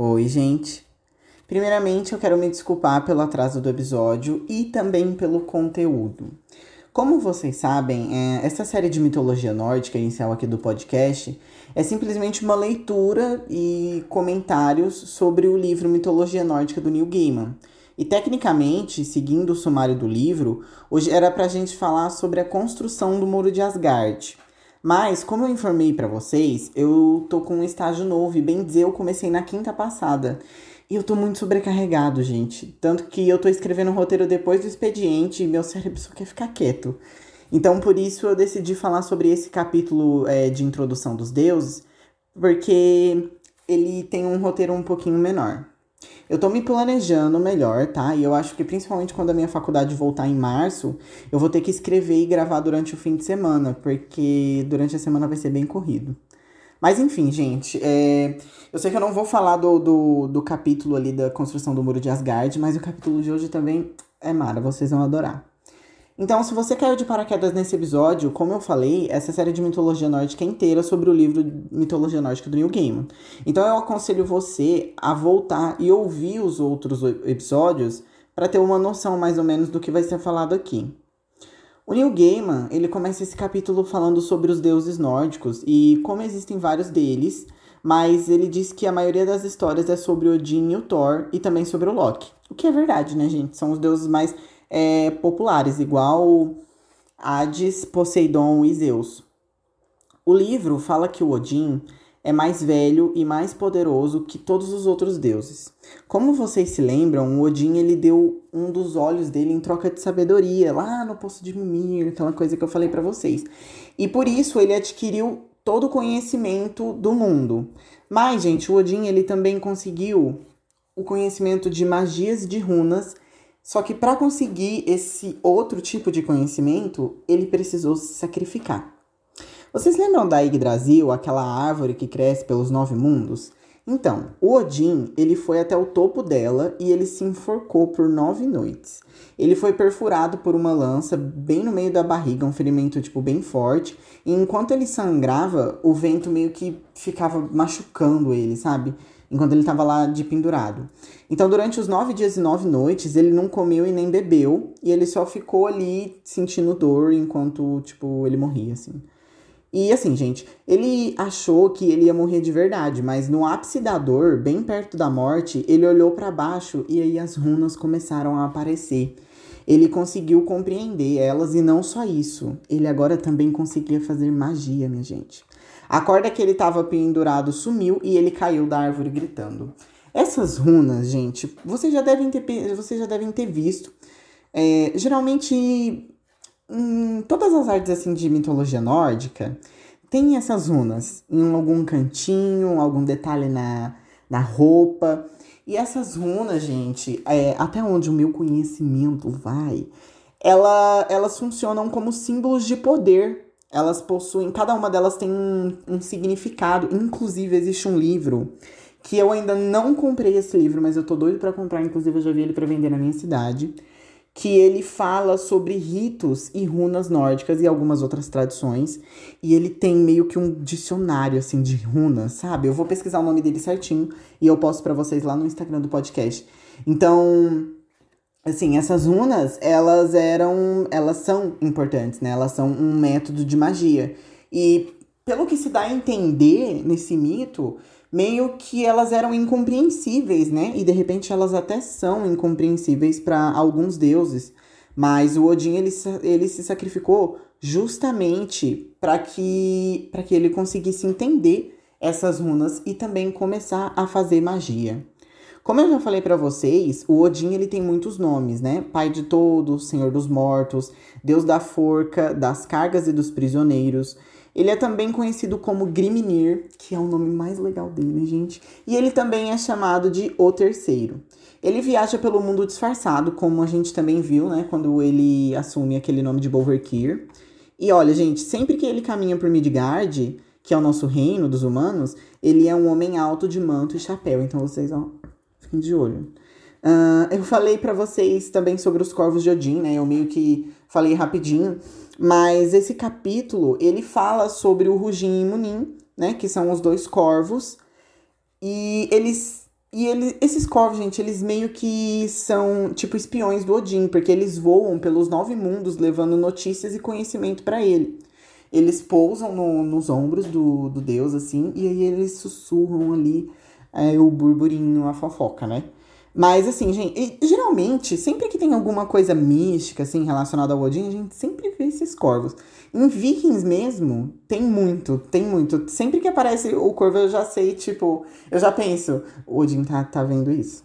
Oi, gente. Primeiramente, eu quero me desculpar pelo atraso do episódio e também pelo conteúdo. Como vocês sabem, é, essa série de mitologia nórdica inicial aqui do podcast é simplesmente uma leitura e comentários sobre o livro Mitologia Nórdica do Neil Gaiman. E tecnicamente, seguindo o sumário do livro, hoje era pra gente falar sobre a construção do Muro de Asgard. Mas, como eu informei para vocês, eu tô com um estágio novo e bem dizer, eu comecei na quinta passada. E eu tô muito sobrecarregado, gente. Tanto que eu tô escrevendo o roteiro depois do expediente e meu cérebro só quer ficar quieto. Então, por isso, eu decidi falar sobre esse capítulo é, de introdução dos deuses, porque ele tem um roteiro um pouquinho menor. Eu tô me planejando melhor, tá? E eu acho que principalmente quando a minha faculdade voltar em março, eu vou ter que escrever e gravar durante o fim de semana, porque durante a semana vai ser bem corrido. Mas enfim, gente, é... eu sei que eu não vou falar do, do, do capítulo ali da construção do muro de Asgard, mas o capítulo de hoje também é mara, vocês vão adorar. Então, se você caiu de paraquedas nesse episódio, como eu falei, essa série de mitologia nórdica é inteira sobre o livro Mitologia Nórdica do Neil Gaiman. Então, eu aconselho você a voltar e ouvir os outros episódios para ter uma noção mais ou menos do que vai ser falado aqui. O Neil Gaiman, ele começa esse capítulo falando sobre os deuses nórdicos e como existem vários deles, mas ele diz que a maioria das histórias é sobre Odin e o Thor e também sobre o Loki. O que é verdade, né, gente? São os deuses mais é, populares, igual Hades, Poseidon e Zeus. O livro fala que o Odin é mais velho e mais poderoso que todos os outros deuses. Como vocês se lembram, o Odin ele deu um dos olhos dele em troca de sabedoria, lá no poço de Mimir, aquela coisa que eu falei para vocês. E por isso ele adquiriu todo o conhecimento do mundo. Mas, gente, o Odin ele também conseguiu o conhecimento de magias de runas só que para conseguir esse outro tipo de conhecimento, ele precisou se sacrificar. Vocês lembram da Yggdrasil, aquela árvore que cresce pelos nove mundos? Então, o Odin, ele foi até o topo dela e ele se enforcou por nove noites. Ele foi perfurado por uma lança bem no meio da barriga, um ferimento tipo bem forte, e enquanto ele sangrava, o vento meio que ficava machucando ele, sabe? Enquanto ele estava lá de pendurado. Então, durante os nove dias e nove noites, ele não comeu e nem bebeu, e ele só ficou ali sentindo dor enquanto, tipo, ele morria, assim. E assim, gente, ele achou que ele ia morrer de verdade, mas no ápice da dor, bem perto da morte, ele olhou para baixo e aí as runas começaram a aparecer. Ele conseguiu compreender elas e não só isso, ele agora também conseguia fazer magia, minha gente. A corda que ele estava pendurado sumiu e ele caiu da árvore gritando. Essas runas, gente, vocês já devem ter, vocês já devem ter visto. É, geralmente, em todas as artes assim de mitologia nórdica, tem essas runas em algum cantinho, algum detalhe na, na roupa. E essas runas, gente, é, até onde o meu conhecimento vai, ela, elas funcionam como símbolos de poder elas possuem, cada uma delas tem um, um significado. Inclusive, existe um livro que eu ainda não comprei esse livro, mas eu tô doido para comprar, inclusive eu já vi ele para vender na minha cidade, que ele fala sobre ritos e runas nórdicas e algumas outras tradições, e ele tem meio que um dicionário assim de runas, sabe? Eu vou pesquisar o nome dele certinho e eu posto para vocês lá no Instagram do podcast. Então, assim, essas runas, elas eram, elas são importantes, né? Elas são um método de magia. E pelo que se dá a entender nesse mito, meio que elas eram incompreensíveis, né? E de repente elas até são incompreensíveis para alguns deuses. Mas o Odin ele, ele se sacrificou justamente para que para que ele conseguisse entender essas runas e também começar a fazer magia. Como eu já falei para vocês, o Odin ele tem muitos nomes, né? Pai de todos, Senhor dos mortos, Deus da forca, das cargas e dos prisioneiros. Ele é também conhecido como Grimnir, que é o nome mais legal dele, gente. E ele também é chamado de O Terceiro. Ele viaja pelo mundo disfarçado, como a gente também viu, né? Quando ele assume aquele nome de Bolverkir. E olha, gente, sempre que ele caminha por Midgard, que é o nosso reino dos humanos, ele é um homem alto de manto e chapéu. Então vocês, ó, Fiquem de olho. Uh, eu falei para vocês também sobre os corvos de Odin, né? Eu meio que falei rapidinho. Mas esse capítulo, ele fala sobre o Rugin e Munin, né? Que são os dois corvos. E eles e ele, esses corvos, gente, eles meio que são tipo espiões do Odin, porque eles voam pelos nove mundos levando notícias e conhecimento para ele. Eles pousam no, nos ombros do, do deus, assim, e aí eles sussurram ali é, o burburinho, a fofoca, né? Mas assim, gente, geralmente, sempre que tem alguma coisa mística, assim, relacionada ao Odin, a gente sempre vê esses corvos. Em Vikings mesmo, tem muito, tem muito. Sempre que aparece o corvo, eu já sei, tipo, eu já penso, o Odin tá, tá vendo isso.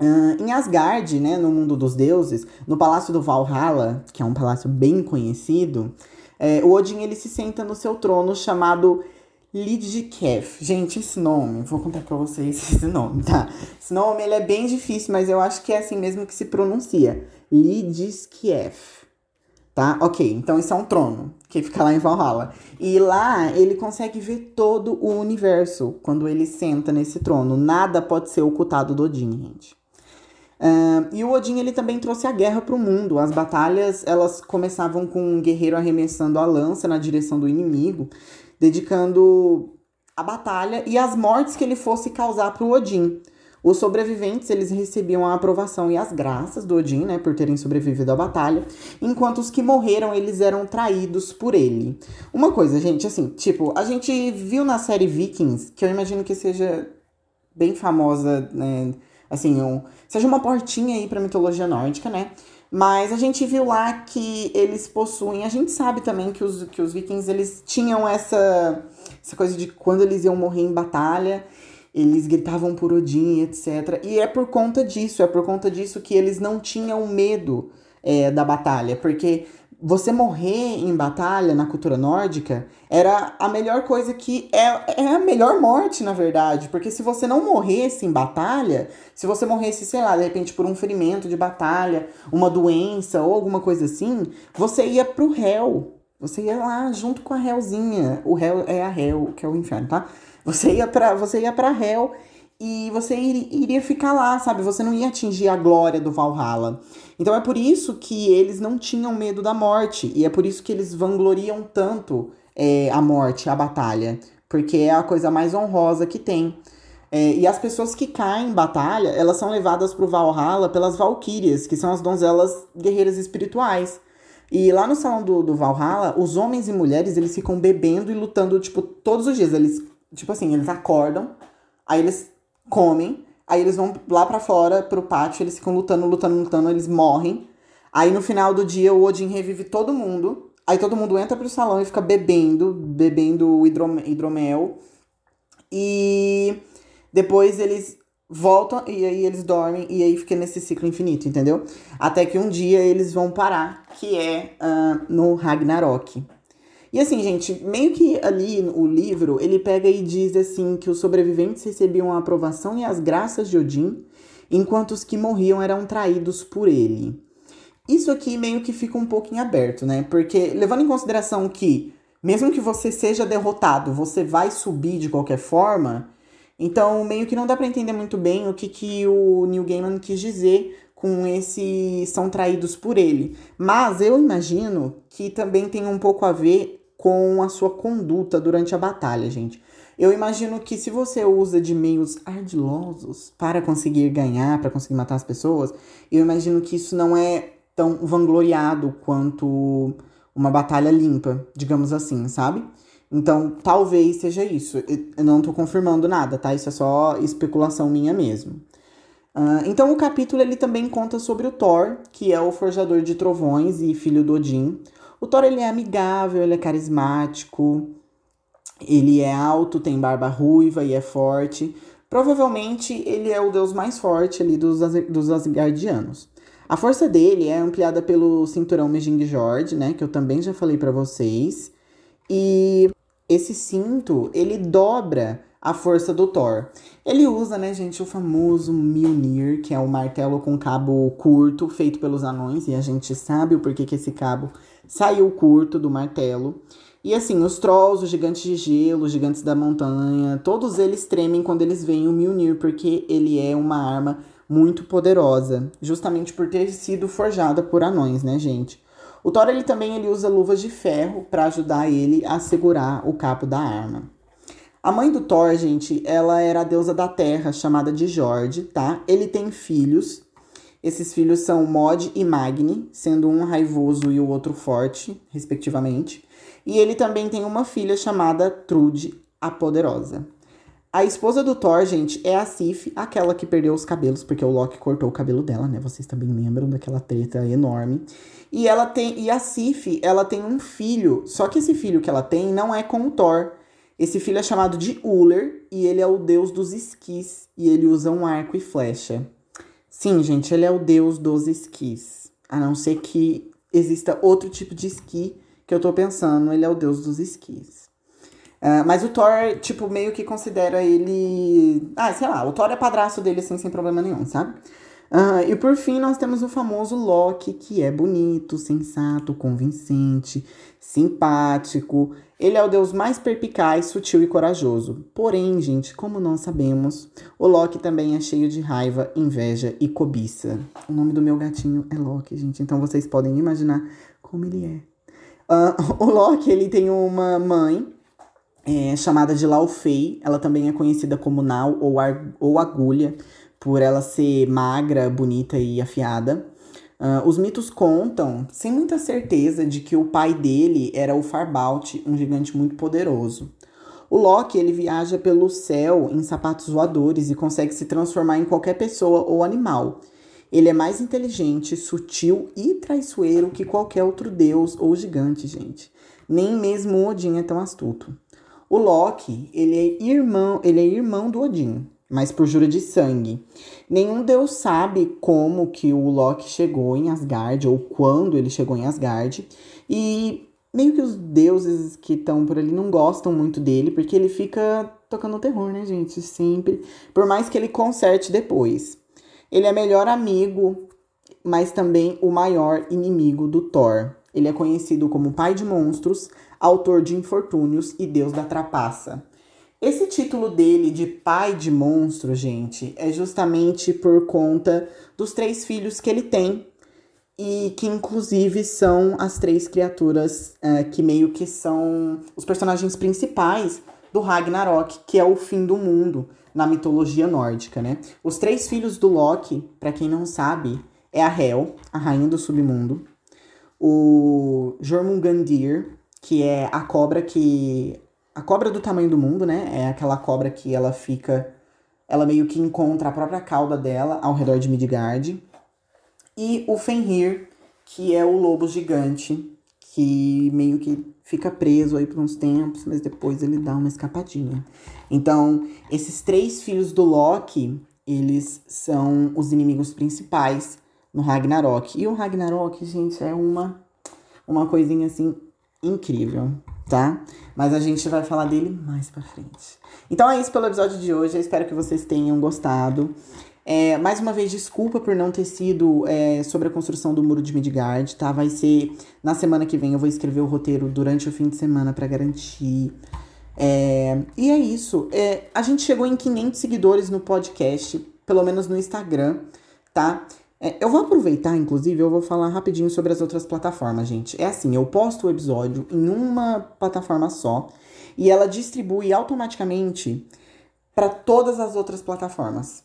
Uh, em Asgard, né, no mundo dos deuses, no palácio do Valhalla, que é um palácio bem conhecido, é, o Odin ele se senta no seu trono chamado Lidkef. Gente, esse nome, vou contar pra vocês esse nome, tá? Esse nome ele é bem difícil, mas eu acho que é assim mesmo que se pronuncia. Lidkef. Tá? Ok, então isso é um trono que fica lá em Valhalla. E lá ele consegue ver todo o universo quando ele senta nesse trono. Nada pode ser ocultado do Odin, gente. Uh, e o Odin ele também trouxe a guerra para o mundo. As batalhas elas começavam com um guerreiro arremessando a lança na direção do inimigo dedicando a batalha e as mortes que ele fosse causar para o Odin. Os sobreviventes eles recebiam a aprovação e as graças do Odin, né, por terem sobrevivido à batalha, enquanto os que morreram eles eram traídos por ele. Uma coisa, gente, assim, tipo, a gente viu na série Vikings, que eu imagino que seja bem famosa, né, assim, um, seja uma portinha aí para mitologia nórdica, né? Mas a gente viu lá que eles possuem. A gente sabe também que os, que os vikings eles tinham essa, essa coisa de quando eles iam morrer em batalha, eles gritavam por Odin, etc. E é por conta disso, é por conta disso que eles não tinham medo é, da batalha. Porque você morrer em batalha na cultura nórdica era a melhor coisa que é, é a melhor morte, na verdade, porque se você não morresse em batalha, se você morresse, sei lá, de repente por um ferimento de batalha, uma doença ou alguma coisa assim, você ia pro réu. Você ia lá junto com a réuzinha. O réu é a réu, que é o inferno, tá? Você ia para você ia para réu e você iria ficar lá, sabe? Você não ia atingir a glória do Valhalla. Então é por isso que eles não tinham medo da morte, e é por isso que eles vangloriam tanto é, a morte, a batalha, porque é a coisa mais honrosa que tem. É, e as pessoas que caem em batalha, elas são levadas pro Valhalla pelas Valkyrias, que são as donzelas guerreiras espirituais. E lá no salão do, do Valhalla, os homens e mulheres, eles ficam bebendo e lutando, tipo, todos os dias. Eles, tipo assim, eles acordam, aí eles comem, aí eles vão lá para fora, pro pátio, eles ficam lutando, lutando, lutando, eles morrem. Aí no final do dia o Odin revive todo mundo. Aí todo mundo entra pro salão e fica bebendo, bebendo hidromel. E depois eles voltam e aí eles dormem e aí fica nesse ciclo infinito, entendeu? Até que um dia eles vão parar, que é uh, no Ragnarok. E assim, gente, meio que ali o livro, ele pega e diz assim que os sobreviventes recebiam a aprovação e as graças de Odin, enquanto os que morriam eram traídos por ele. Isso aqui meio que fica um pouco em aberto, né? Porque levando em consideração que mesmo que você seja derrotado, você vai subir de qualquer forma, então meio que não dá para entender muito bem o que, que o Neil Gaiman quis dizer com esse são traídos por ele. Mas eu imagino que também tem um pouco a ver com a sua conduta durante a batalha, gente. Eu imagino que se você usa de meios ardilosos para conseguir ganhar, para conseguir matar as pessoas, eu imagino que isso não é tão vangloriado quanto uma batalha limpa, digamos assim, sabe? Então, talvez seja isso. Eu não tô confirmando nada, tá? Isso é só especulação minha mesmo. Uh, então, o capítulo ele também conta sobre o Thor, que é o forjador de trovões e filho do Odin. O Thor ele é amigável, ele é carismático, ele é alto, tem barba ruiva e é forte. Provavelmente ele é o deus mais forte ali dos, dos Asgardianos. A força dele é ampliada pelo cinturão Mejingjord, né, que eu também já falei para vocês. E esse cinto, ele dobra a força do Thor. Ele usa, né, gente, o famoso Mjolnir, que é o um martelo com cabo curto feito pelos anões, e a gente sabe o porquê que esse cabo saiu curto do martelo. E assim, os trolls, os gigantes de gelo, os gigantes da montanha, todos eles tremem quando eles veem o Mjolnir, porque ele é uma arma muito poderosa, justamente por ter sido forjada por anões, né, gente? O Thor ele também ele usa luvas de ferro para ajudar ele a segurar o cabo da arma. A mãe do Thor, gente, ela era a deusa da terra, chamada de Jord, tá? Ele tem filhos. Esses filhos são Mod e Magni, sendo um raivoso e o outro forte, respectivamente. E ele também tem uma filha chamada Trude, a Poderosa. A esposa do Thor, gente, é a Sif, aquela que perdeu os cabelos, porque o Loki cortou o cabelo dela, né? Vocês também lembram daquela treta enorme. E ela tem. E a Sif, ela tem um filho. Só que esse filho que ela tem não é com o Thor. Esse filho é chamado de Uller e ele é o deus dos esquis e ele usa um arco e flecha. Sim, gente, ele é o deus dos esquis. A não ser que exista outro tipo de esqui que eu tô pensando, ele é o deus dos esquis. Uh, mas o Thor, tipo, meio que considera ele. Ah, sei lá, o Thor é padrasto dele assim, sem problema nenhum, sabe? Uh, e por fim, nós temos o famoso Loki, que é bonito, sensato, convincente, simpático. Ele é o deus mais perpicaz, sutil e corajoso. Porém, gente, como nós sabemos, o Loki também é cheio de raiva, inveja e cobiça. O nome do meu gatinho é Loki, gente, então vocês podem imaginar como ele é. Uh, o Loki, ele tem uma mãe é, chamada de Laufey. Ela também é conhecida como Nau ou, ou Agulha por ela ser magra, bonita e afiada. Uh, os mitos contam, sem muita certeza, de que o pai dele era o Farbaut, um gigante muito poderoso. O Loki ele viaja pelo céu em sapatos voadores e consegue se transformar em qualquer pessoa ou animal. Ele é mais inteligente, sutil e traiçoeiro que qualquer outro deus ou gigante, gente. Nem mesmo Odin é tão astuto. O Loki, ele é irmão, ele é irmão do Odin mas por jura de sangue. Nenhum deus sabe como que o Loki chegou em Asgard ou quando ele chegou em Asgard. E meio que os deuses que estão por ali não gostam muito dele, porque ele fica tocando terror, né, gente? Sempre. Por mais que ele conserte depois. Ele é melhor amigo, mas também o maior inimigo do Thor. Ele é conhecido como pai de monstros, autor de infortúnios e deus da trapaça. Esse título dele de pai de monstro, gente, é justamente por conta dos três filhos que ele tem. E que inclusive são as três criaturas uh, que meio que são os personagens principais do Ragnarok, que é o fim do mundo na mitologia nórdica, né? Os três filhos do Loki, para quem não sabe, é a Hel, a rainha do submundo, o Jormungandir, que é a cobra que a cobra do tamanho do mundo, né? É aquela cobra que ela fica. Ela meio que encontra a própria cauda dela ao redor de Midgard. E o Fenrir, que é o lobo gigante, que meio que fica preso aí por uns tempos, mas depois ele dá uma escapadinha. Então, esses três filhos do Loki, eles são os inimigos principais no Ragnarok. E o Ragnarok, gente, é uma, uma coisinha assim incrível tá? Mas a gente vai falar dele mais pra frente. Então é isso pelo episódio de hoje. Eu espero que vocês tenham gostado. É, mais uma vez, desculpa por não ter sido é, sobre a construção do muro de Midgard, tá? Vai ser na semana que vem. Eu vou escrever o roteiro durante o fim de semana para garantir. É, e é isso. É, a gente chegou em 500 seguidores no podcast, pelo menos no Instagram, tá? É, eu vou aproveitar, inclusive, eu vou falar rapidinho sobre as outras plataformas, gente. É assim, eu posto o episódio em uma plataforma só e ela distribui automaticamente para todas as outras plataformas.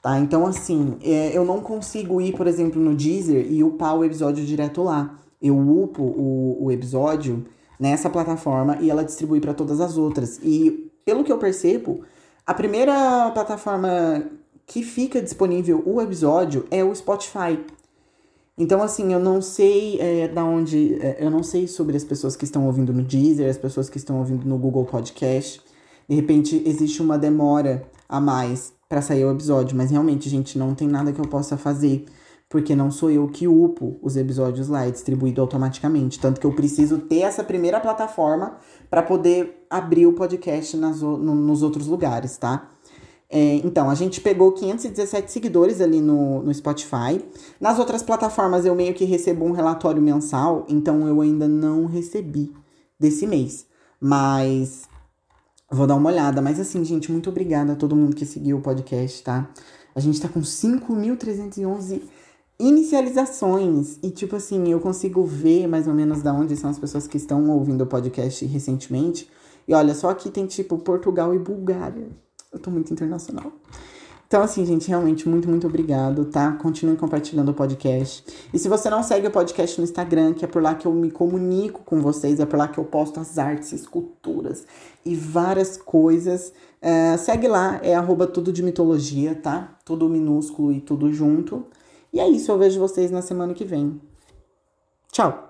Tá? Então, assim, é, eu não consigo ir, por exemplo, no Deezer e upar o episódio direto lá. Eu upo o, o episódio nessa plataforma e ela distribui para todas as outras. E, pelo que eu percebo, a primeira plataforma que fica disponível o episódio é o Spotify. Então, assim, eu não sei é, da onde. É, eu não sei sobre as pessoas que estão ouvindo no Deezer, as pessoas que estão ouvindo no Google Podcast. De repente, existe uma demora a mais para sair o episódio, mas realmente, gente, não tem nada que eu possa fazer, porque não sou eu que upo os episódios lá, é distribuído automaticamente. Tanto que eu preciso ter essa primeira plataforma para poder abrir o podcast nas, no, nos outros lugares, tá? É, então, a gente pegou 517 seguidores ali no, no Spotify. Nas outras plataformas eu meio que recebo um relatório mensal, então eu ainda não recebi desse mês. Mas vou dar uma olhada. Mas assim, gente, muito obrigada a todo mundo que seguiu o podcast, tá? A gente tá com 5.311 inicializações. E, tipo assim, eu consigo ver mais ou menos da onde são as pessoas que estão ouvindo o podcast recentemente. E olha, só aqui tem tipo Portugal e Bulgária. Eu tô muito internacional. Então, assim, gente, realmente, muito, muito obrigado, tá? Continue compartilhando o podcast. E se você não segue o podcast no Instagram, que é por lá que eu me comunico com vocês, é por lá que eu posto as artes, esculturas e várias coisas, é, segue lá, é arroba tudo de mitologia, tá? Tudo minúsculo e tudo junto. E é isso, eu vejo vocês na semana que vem. Tchau!